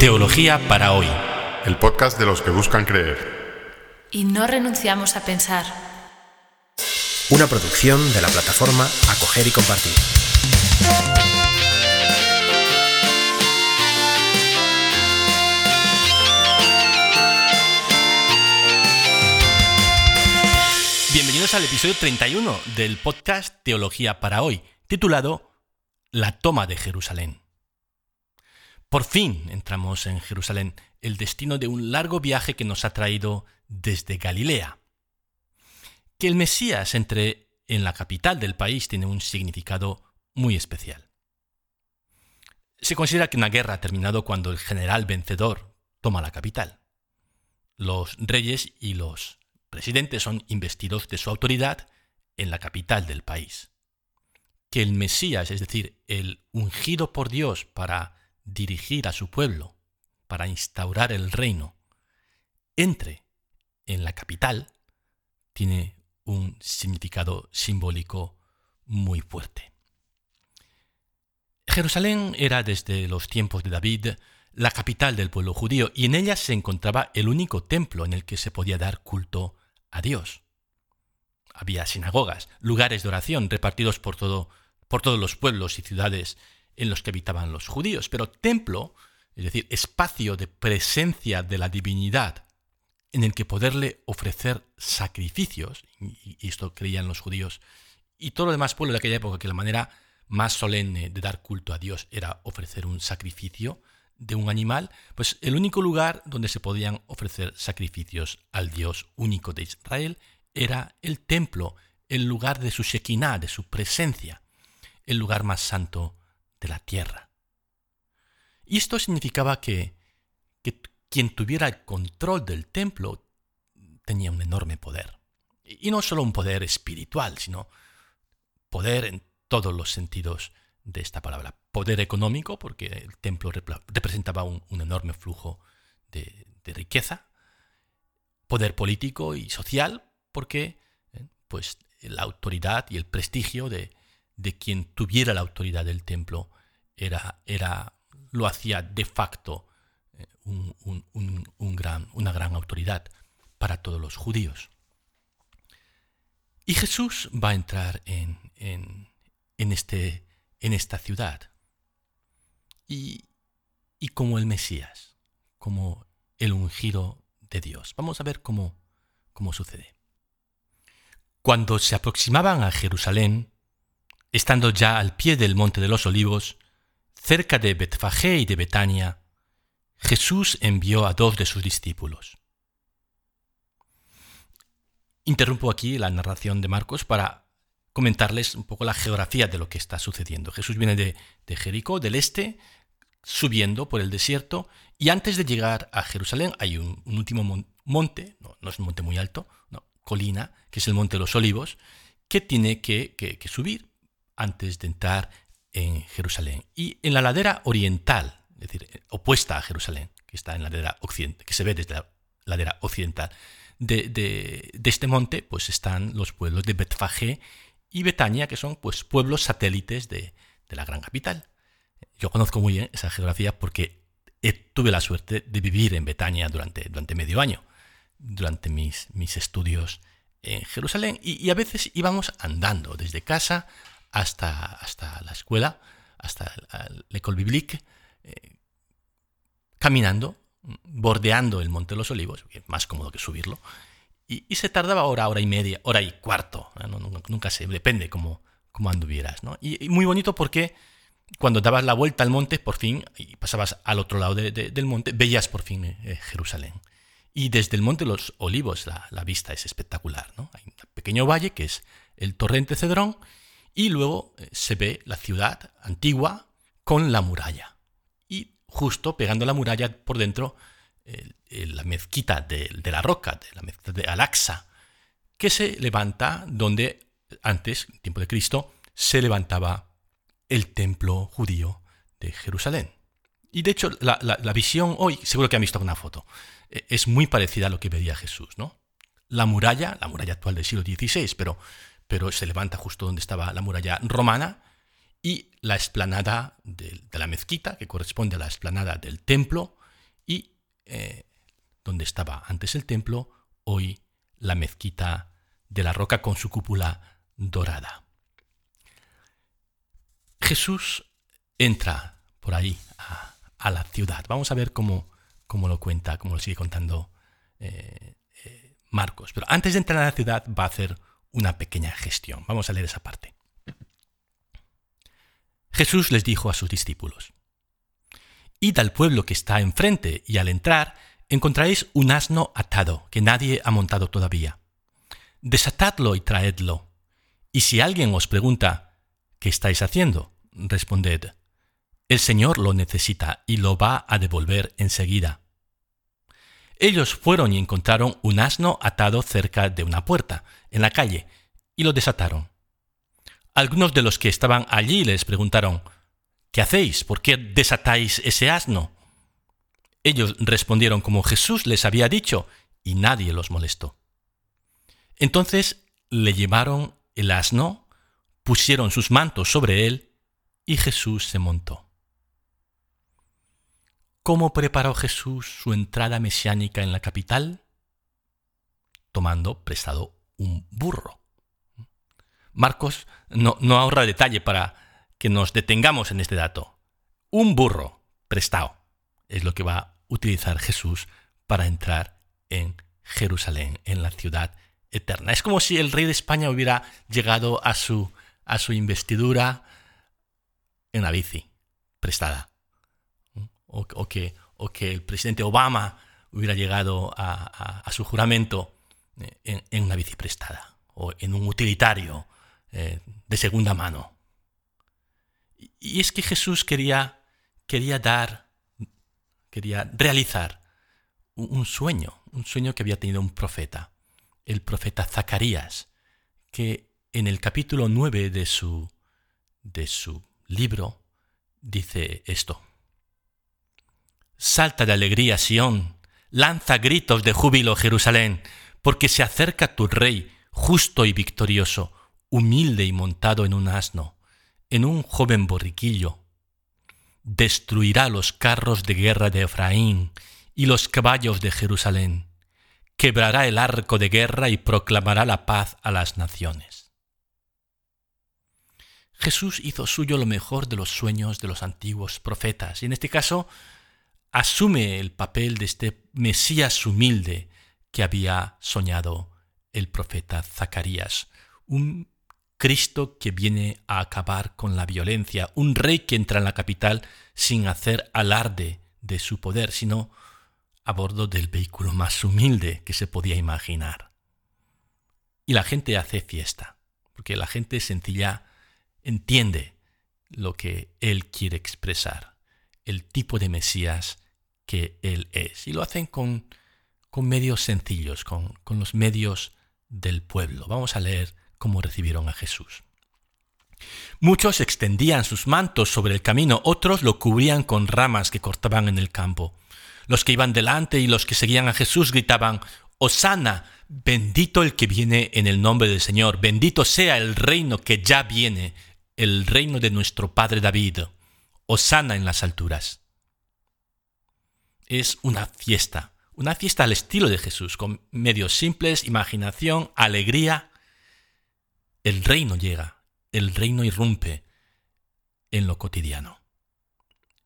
Teología para hoy. El podcast de los que buscan creer. Y no renunciamos a pensar. Una producción de la plataforma Acoger y Compartir. Bienvenidos al episodio 31 del podcast Teología para hoy, titulado La toma de Jerusalén. Por fin entramos en Jerusalén, el destino de un largo viaje que nos ha traído desde Galilea. Que el Mesías entre en la capital del país tiene un significado muy especial. Se considera que una guerra ha terminado cuando el general vencedor toma la capital. Los reyes y los presidentes son investidos de su autoridad en la capital del país. Que el Mesías, es decir, el ungido por Dios para dirigir a su pueblo, para instaurar el reino, entre en la capital, tiene un significado simbólico muy fuerte. Jerusalén era desde los tiempos de David la capital del pueblo judío y en ella se encontraba el único templo en el que se podía dar culto a Dios. Había sinagogas, lugares de oración repartidos por, todo, por todos los pueblos y ciudades en los que habitaban los judíos, pero templo, es decir, espacio de presencia de la divinidad en el que poderle ofrecer sacrificios, y esto creían los judíos, y todo lo demás pueblo de aquella época, que la manera más solemne de dar culto a Dios era ofrecer un sacrificio de un animal, pues el único lugar donde se podían ofrecer sacrificios al Dios único de Israel era el templo, el lugar de su Shekinah, de su presencia, el lugar más santo de la tierra. Y esto significaba que, que quien tuviera el control del templo tenía un enorme poder. Y no solo un poder espiritual, sino poder en todos los sentidos de esta palabra. Poder económico, porque el templo representaba un, enorme flujo de, riqueza. Poder político y social, porque eh, pues, la autoridad y el prestigio de, de quien tuviera la autoridad del templo era, era lo hacía de facto eh, un, gran, una gran autoridad para todos los judíos. Y Jesús va a entrar en, en, este, en esta ciudad. Y, y, como el Mesías, como el ungido de Dios. Vamos a ver cómo, cómo sucede. Cuando se aproximaban a Jerusalén, Estando ya al pie del monte de los olivos, cerca de Betfagé y de Betania, Jesús envió a dos de sus discípulos. Interrumpo aquí la narración de Marcos para comentarles un poco la geografía de lo que está sucediendo. Jesús viene de, Jericó, del este, subiendo por el desierto, y antes de llegar a Jerusalén hay un, último monte, no, es un monte muy alto, no, colina, que es el monte de los olivos, que tiene que subir antes de entrar en Jerusalén. Y en la ladera oriental, es decir, opuesta a Jerusalén, que está en la ladera occidental, que se ve desde la ladera occidental de, este monte, pues están los pueblos de Betfagé y Betania, que son pues pueblos satélites de, la gran capital. Yo conozco muy bien esa geografía porque tuve la suerte de vivir en Betania durante, durante medio año, durante mis, mis estudios en Jerusalén, y, y a veces íbamos andando desde casa hasta, hasta la escuela, hasta l'École Biblique, eh, caminando, bordeando el Monte de los Olivos, más cómodo que subirlo, y, se tardaba hora, hora y media, hora y cuarto, nunca, sé, depende cómo, cómo anduvieras. ¿no? Y, muy bonito porque cuando dabas la vuelta al monte, por fin, y pasabas al otro lado del monte, veías por fin eh, Jerusalén. Y desde el Monte de los Olivos la, la, vista es espectacular. ¿no? Hay un pequeño valle que es el torrente Cedrón y luego eh, se ve la ciudad antigua con la muralla. Y justo pegando la muralla por dentro, la mezquita de, la roca, de la mezquita de Al-Aqsa, que se levanta donde antes, en tiempo de Cristo, se levantaba el templo judío de Jerusalén. Y de hecho, la, visión hoy, seguro que han visto una foto, e, es muy parecida a lo que veía Jesús, ¿no? La muralla, la muralla actual del siglo XVI, pero pero se levanta justo donde estaba la muralla romana, y la explanada de, la mezquita, que corresponde a la explanada del templo, eh, donde estaba antes el templo, hoy la mezquita de la roca con su cúpula dorada. Jesús entra por ahí a, la ciudad. Vamos a ver cómo, cómo, lo cuenta, cómo lo sigue contando eh, eh, Marcos. Pero antes de entrar a la ciudad va a hacer una pequeña gestión. Vamos a leer esa parte. Jesús les dijo a sus discípulos, Id al pueblo que está enfrente y al entrar encontraréis un asno atado que nadie ha montado todavía. Desatadlo y traedlo. Y si alguien os pregunta, ¿qué estáis haciendo? Responded, el Señor lo necesita y lo va a devolver enseguida. Ellos fueron y encontraron un asno atado cerca de una puerta, en la calle, y lo desataron. Algunos de los que estaban allí les preguntaron, ¿Qué hacéis? ¿Por qué desatáis ese asno? Ellos respondieron como Jesús les había dicho, y nadie los molestó. Entonces le llevaron el asno, pusieron sus mantos sobre él, y Jesús se montó. ¿Cómo preparó Jesús su entrada mesiánica en la capital? Tomando prestado un burro. Marcos no, ahorra detalle para que nos detengamos en este dato. Un burro prestado es lo que va a utilizar Jesús para entrar en Jerusalén, en la ciudad eterna. Es como si el rey de España hubiera llegado a su, a su investidura en la bici, prestada. O, que, o que, el presidente Obama hubiera llegado a, su juramento en, en, una bici prestada o en un utilitario eh, de segunda mano. Y es que Jesús quería, quería dar quería realizar un sueño, un sueño que había tenido un profeta, el profeta Zacarías, que en el capítulo 9 de su, de su libro dice esto. Salta de alegría, Sión, lanza gritos de júbilo, Jerusalén, porque se acerca tu rey, justo y victorioso, humilde y montado en un asno, en un joven borriquillo, destruirá los carros de guerra de Efraín y los caballos de Jerusalén, quebrará el arco de guerra y proclamará la paz a las naciones. Jesús hizo suyo lo mejor de los sueños de los antiguos profetas y en este caso asume el papel de este Mesías humilde que había soñado el profeta Zacarías, un Cristo que viene a acabar con la violencia, un rey que entra en la capital sin hacer alarde de su poder, sino a bordo del vehículo más humilde que se podía imaginar. Y la gente hace fiesta, porque la gente sencilla entiende lo que él quiere expresar, el tipo de Mesías que él es. Y lo hacen con, con medios sencillos, con, con los medios del pueblo. Vamos a leer cómo recibieron a Jesús. Muchos extendían sus mantos sobre el camino, otros lo cubrían con ramas que cortaban en el campo. Los que iban delante y los que seguían a Jesús gritaban, Osana, bendito el que viene en el nombre del Señor, bendito sea el reino que ya viene, el reino de nuestro Padre David, Osana en las alturas. Es una fiesta, una fiesta al estilo de Jesús, con medios simples, imaginación, alegría el reino llega, el reino irrumpe en lo cotidiano.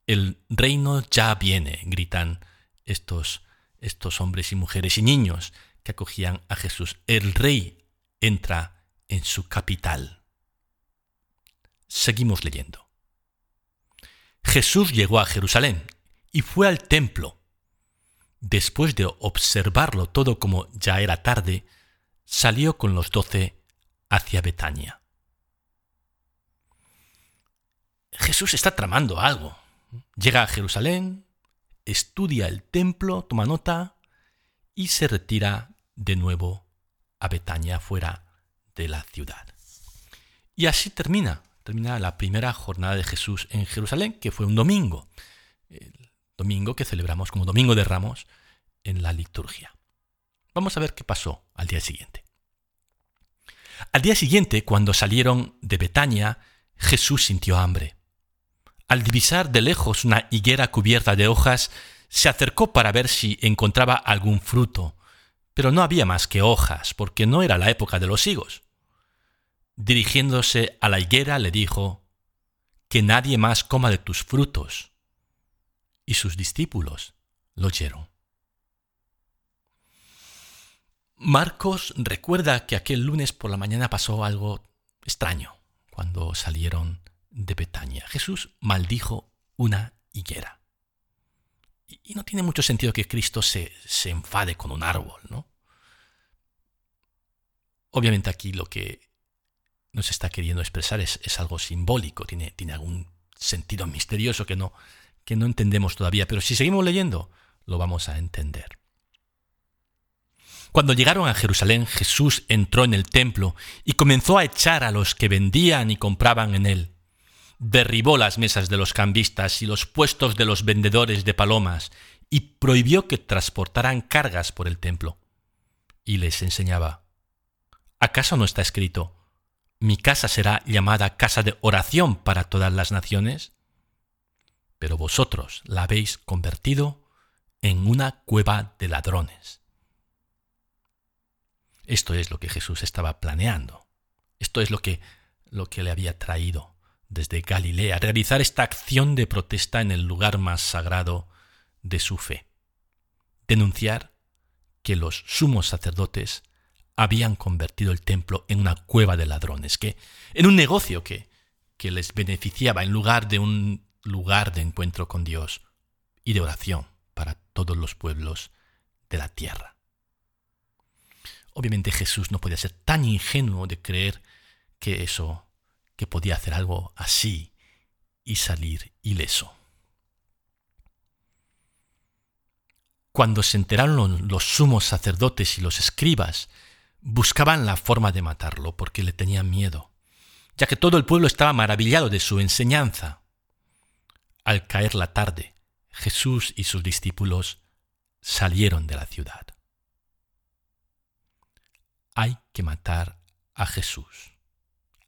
El reino ya viene, gritan estos, estos hombres y mujeres y niños que acogían a Jesús. El rey entra en su capital. Seguimos leyendo. Jesús llegó a Jerusalén y fue al templo. Después de observarlo todo como ya era tarde, salió con los doce hacia Betania. Jesús está tramando algo. Llega a Jerusalén, estudia el templo, toma nota y se retira de nuevo a Betania, fuera de la ciudad. Y así termina, termina la primera jornada de Jesús en Jerusalén, que fue un domingo, domingo que celebramos como Domingo de Ramos en la liturgia. Vamos a ver qué pasó al día siguiente. Al día siguiente, cuando salieron de Betania, Jesús sintió hambre. Al divisar de lejos una higuera cubierta de hojas, se acercó para ver si encontraba algún fruto, pero no había más que hojas, porque no era la época de los higos. Dirigiéndose a la higuera le dijo, Que nadie más coma de tus frutos. Y sus discípulos lo oyeron. Marcos recuerda que aquel lunes por la mañana pasó algo extraño cuando salieron de Betania. Jesús maldijo una higuera. Y no tiene mucho sentido que Cristo se, se enfade con un árbol, ¿no? Obviamente aquí lo que nos está queriendo expresar es, es algo simbólico, tiene, tiene, algún sentido misterioso que no, que no entendemos todavía, pero si seguimos leyendo, lo vamos a entender. Cuando llegaron a Jerusalén, Jesús entró en el templo y comenzó a echar a los que vendían y compraban en él derribó las mesas de los cambistas y los puestos de los vendedores de palomas, y prohibió que transportaran cargas por el templo. Y les enseñaba, ¿acaso no está escrito, mi casa será llamada casa de oración para todas las naciones? Pero vosotros la habéis convertido en una cueva de ladrones. Esto es lo que Jesús estaba planeando. Esto es lo que, lo que le había traído desde Galilea, realizar esta acción de protesta en el lugar más sagrado de su fe. Denunciar que los sumos sacerdotes habían convertido el templo en una cueva de ladrones, que en un negocio que, que les beneficiaba en lugar de un lugar de encuentro con Dios y de oración para todos los pueblos de la tierra. Obviamente Jesús no podía ser tan ingenuo de creer que eso que podía hacer algo así y salir ileso. Cuando se enteraron los sumos sacerdotes y los escribas, buscaban la forma de matarlo porque le tenían miedo, ya que todo el pueblo estaba maravillado de su enseñanza. Al caer la tarde, Jesús y sus discípulos salieron de la ciudad. Hay que matar a Jesús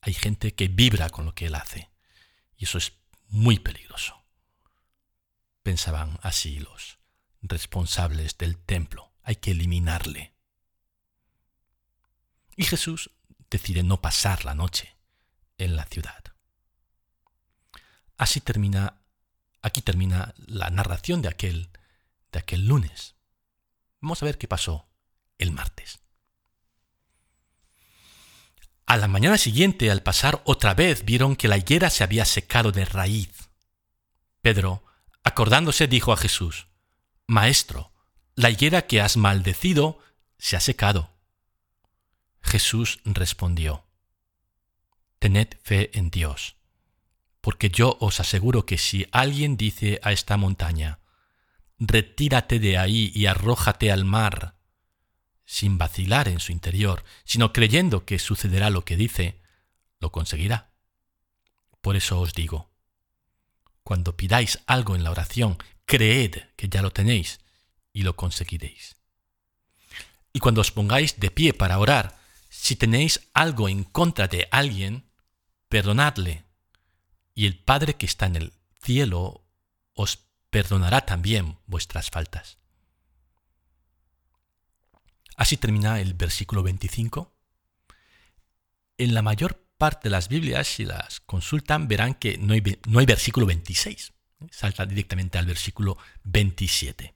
hay gente que vibra con lo que él hace. Y eso es muy peligroso. Pensaban así los responsables del templo. Hay que eliminarle. Y Jesús decide no pasar la noche en la ciudad. Así termina, aquí termina la narración de aquel, de aquel lunes. Vamos a ver qué pasó el martes. A la mañana siguiente, al pasar otra vez, vieron que la higuera se había secado de raíz. Pedro, acordándose, dijo a Jesús, Maestro, la higuera que has maldecido se ha secado. Jesús respondió, Tened fe en Dios, porque yo os aseguro que si alguien dice a esta montaña, Retírate de ahí y arrójate al mar, sin vacilar en su interior, sino creyendo que sucederá lo que dice, lo conseguirá. Por eso os digo, cuando pidáis algo en la oración, creed que ya lo tenéis y lo conseguiréis. Y cuando os pongáis de pie para orar, si tenéis algo en contra de alguien, perdonadle, y el Padre que está en el cielo os perdonará también vuestras faltas. Así termina el versículo 25. En la mayor parte de las Biblias, si las consultan, verán que no hay, no hay versículo 26. Salta directamente al versículo 27.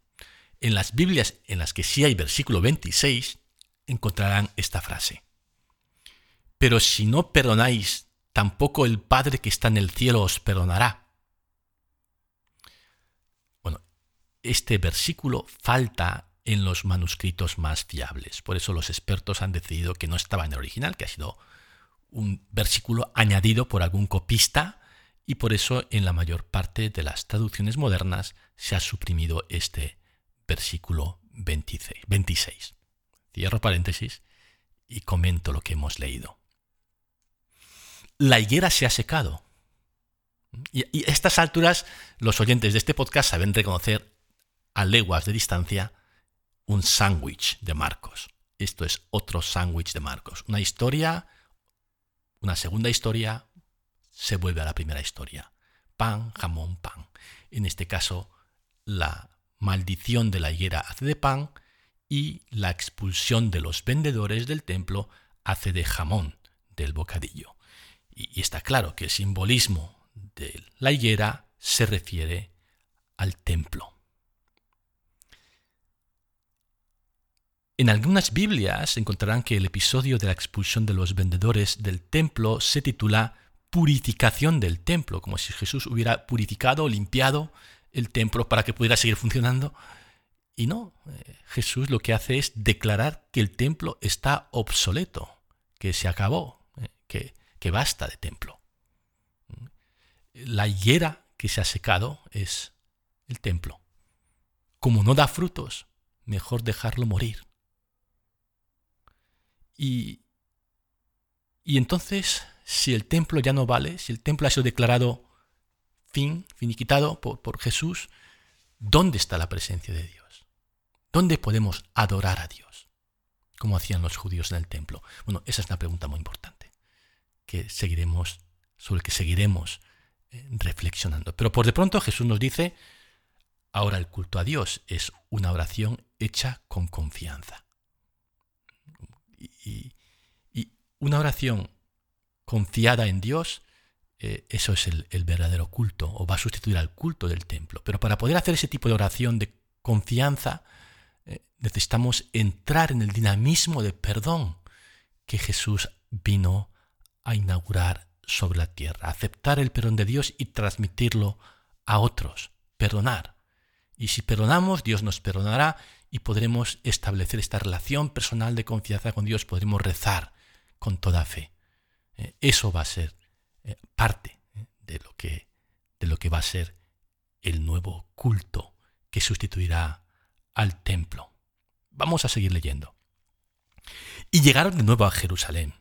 En las Biblias en las que sí hay versículo 26, encontrarán esta frase. Pero si no perdonáis, tampoco el Padre que está en el cielo os perdonará. Bueno, este versículo falta en los manuscritos más fiables. Por eso los expertos han decidido que no estaba en el original, que ha sido un versículo añadido por algún copista y por eso en la mayor parte de las traducciones modernas se ha suprimido este versículo 26. 26. Cierro paréntesis y comento lo que hemos leído. La higuera se ha secado. Y, a estas alturas los oyentes de este podcast saben reconocer a leguas de distancia un sándwich de Marcos. Esto es otro sándwich de Marcos. Una historia, una segunda historia, se vuelve a la primera historia. Pan, jamón, pan. En este caso, la maldición de la higuera hace de pan y la expulsión de los vendedores del templo hace de jamón del bocadillo. Y, está claro que el simbolismo de la higuera se refiere al templo. En algunas Biblias encontrarán que el episodio de la expulsión de los vendedores del templo se titula Purificación del templo, como si Jesús hubiera purificado, limpiado el templo para que pudiera seguir funcionando. Y no, eh, Jesús lo que hace es declarar que el templo está obsoleto, que se acabó, eh, que, que basta de templo. La higuera que se ha secado es el templo. Como no da frutos, mejor dejarlo morir. Y, y entonces, si el templo ya no vale, si el templo ha sido declarado fin, finiquitado por, por Jesús, ¿dónde está la presencia de Dios? ¿Dónde podemos adorar a Dios? Como hacían los judíos en el templo. Bueno, esa es una pregunta muy importante que seguiremos, sobre la que seguiremos eh, reflexionando. Pero por de pronto Jesús nos dice, ahora el culto a Dios es una oración hecha con confianza y, una oración confiada en Dios, eh, eso es el, verdadero culto, o va a sustituir al culto del templo. Pero para poder hacer ese tipo de oración de confianza, eh, necesitamos entrar en el dinamismo de perdón que Jesús vino a inaugurar sobre la tierra, aceptar el perdón de Dios y transmitirlo a otros, perdonar. Y si perdonamos, Dios nos perdonará y podremos establecer esta relación personal de confianza con Dios, podremos rezar con toda fe. Eh, eso va a ser eh, parte eh, de, lo que, de lo que va a ser el nuevo culto que sustituirá al templo. Vamos a seguir leyendo. Y llegaron de nuevo a Jerusalén.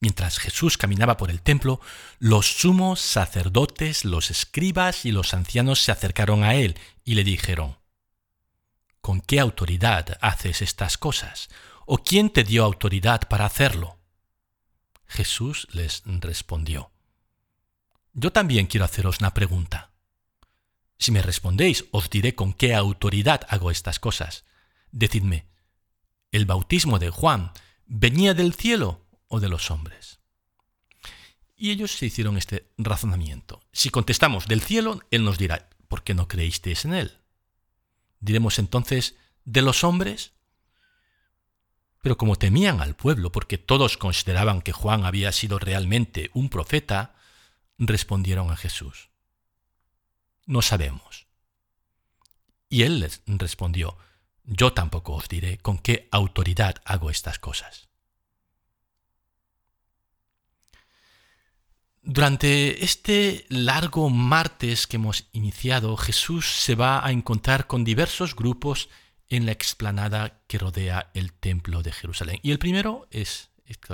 Mientras Jesús caminaba por el templo, los sumos sacerdotes, los escribas y los ancianos se acercaron a él y le dijeron, ¿Con qué autoridad haces estas cosas? ¿O quién te dio autoridad para hacerlo? Jesús les respondió, Yo también quiero haceros una pregunta. Si me respondéis, os diré con qué autoridad hago estas cosas. Decidme, ¿el bautismo de Juan venía del cielo o de los hombres? Y ellos se hicieron este razonamiento. Si contestamos del cielo, Él nos dirá, ¿por qué no creísteis en Él? diremos entonces, de los hombres? Pero como temían al pueblo, porque todos consideraban que Juan había sido realmente un profeta, respondieron a Jesús, no sabemos. Y él les respondió, yo tampoco os diré con qué autoridad hago estas cosas. Durante este largo martes que hemos iniciado, Jesús se va a encontrar con diversos grupos en la explanada que rodea el templo de Jerusalén. Y el primero es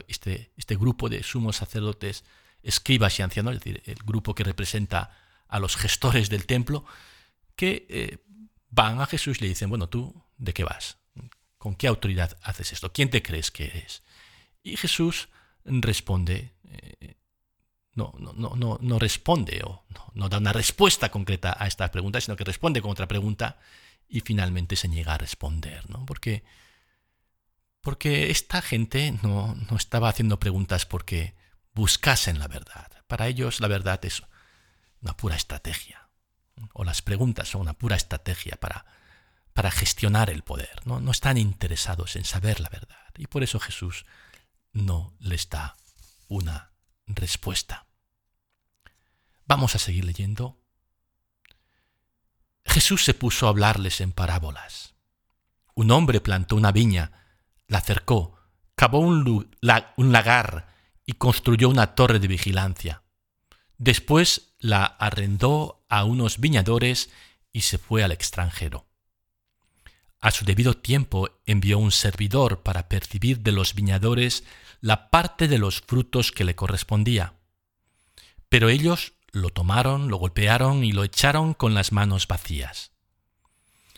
este, este grupo de sumos sacerdotes, escribas y ancianos, es decir, el grupo que representa a los gestores del templo, que eh, van a Jesús y le dicen, bueno, tú, ¿de qué vas? ¿Con qué autoridad haces esto? ¿Quién te crees que eres? Y Jesús responde, eh, no, no, no, no responde o no, da una respuesta concreta a esta pregunta, sino que responde con otra pregunta y finalmente se niega a responder, ¿no? Porque, porque esta gente no, no estaba haciendo preguntas porque buscasen la verdad. Para ellos la verdad es una pura estrategia, o las preguntas son una pura estrategia para, para gestionar el poder. ¿no? no están interesados en saber la verdad. Y por eso Jesús no les da una respuesta. Vamos a seguir leyendo. Jesús se puso a hablarles en parábolas. Un hombre plantó una viña, la cercó, cavó un, lagar y construyó una torre de vigilancia. Después la arrendó a unos viñadores y se fue al extranjero. A su debido tiempo envió un servidor para percibir de los viñadores la parte de los frutos que le correspondía. Pero ellos lo tomaron, lo golpearon y lo echaron con las manos vacías.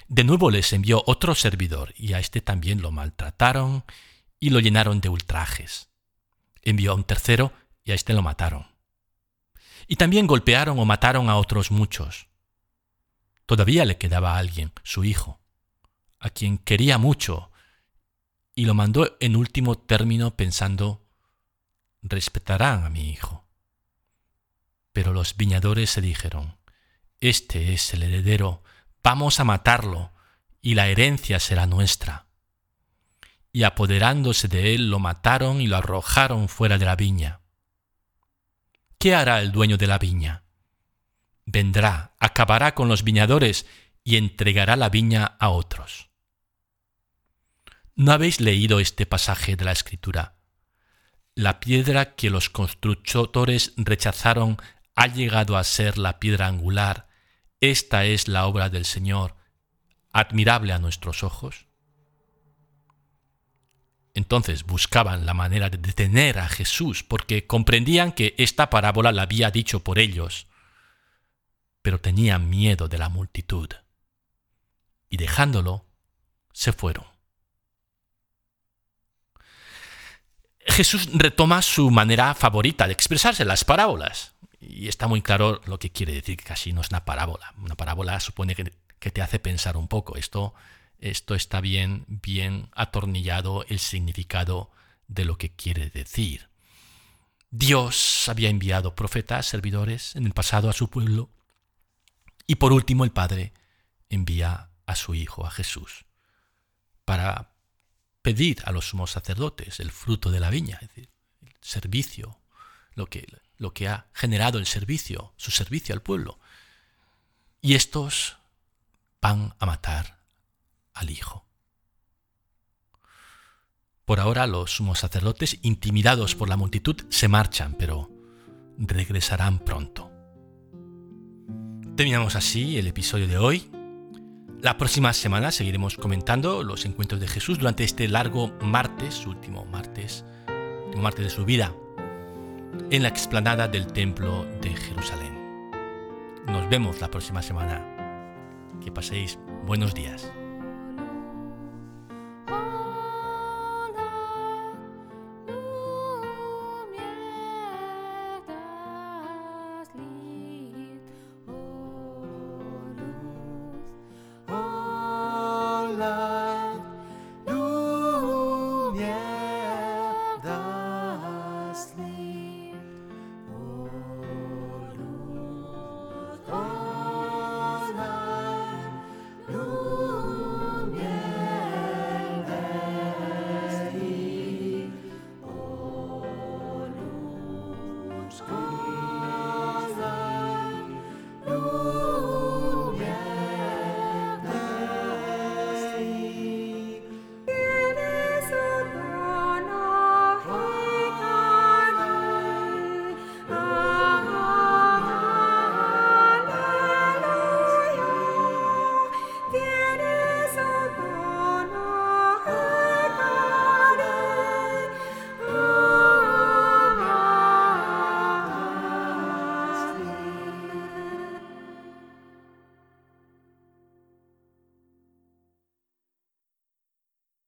De nuevo les envió otro servidor, y a éste también lo maltrataron y lo llenaron de ultrajes. Envió a un tercero, y a éste lo mataron. Y también golpearon o mataron a otros muchos. Todavía le quedaba alguien, su hijo, a quien quería mucho, y lo mandó en último término pensando, respetarán a mi hijo. Pero los viñadores se dijeron, Este es el heredero, vamos a matarlo, y la herencia será nuestra. Y apoderándose de él lo mataron y lo arrojaron fuera de la viña. ¿Qué hará el dueño de la viña? Vendrá, acabará con los viñadores y entregará la viña a otros. ¿No habéis leído este pasaje de la Escritura? La piedra que los constructores rechazaron ha llegado a ser la piedra angular. Esta es la obra del Señor, admirable a nuestros ojos. Entonces buscaban la manera de detener a Jesús porque comprendían que esta parábola la había dicho por ellos, pero tenían miedo de la multitud. Y dejándolo, se fueron. Jesús retoma su manera favorita de expresarse, las parábolas. Y está muy claro lo que quiere decir, que casi no es una parábola. Una parábola supone que, te hace pensar un poco. Esto esto está bien, bien atornillado el significado de lo que quiere decir. Dios había enviado profetas, servidores en el pasado a su pueblo. Y por último el Padre envía a su Hijo, a Jesús, para pedir a los sumos sacerdotes el fruto de la viña, es decir, el servicio, lo que, lo que ha generado el servicio, su servicio al pueblo. Y estos van a matar al Hijo. Por ahora los sumos sacerdotes, intimidados por la multitud, se marchan, pero regresarán pronto. Terminamos así el episodio de hoy. La próxima semana seguiremos comentando los encuentros de Jesús durante este largo martes, último martes, último martes de su vida, en la explanada del Templo de Jerusalén. Nos vemos la próxima semana. Que paséis buenos días.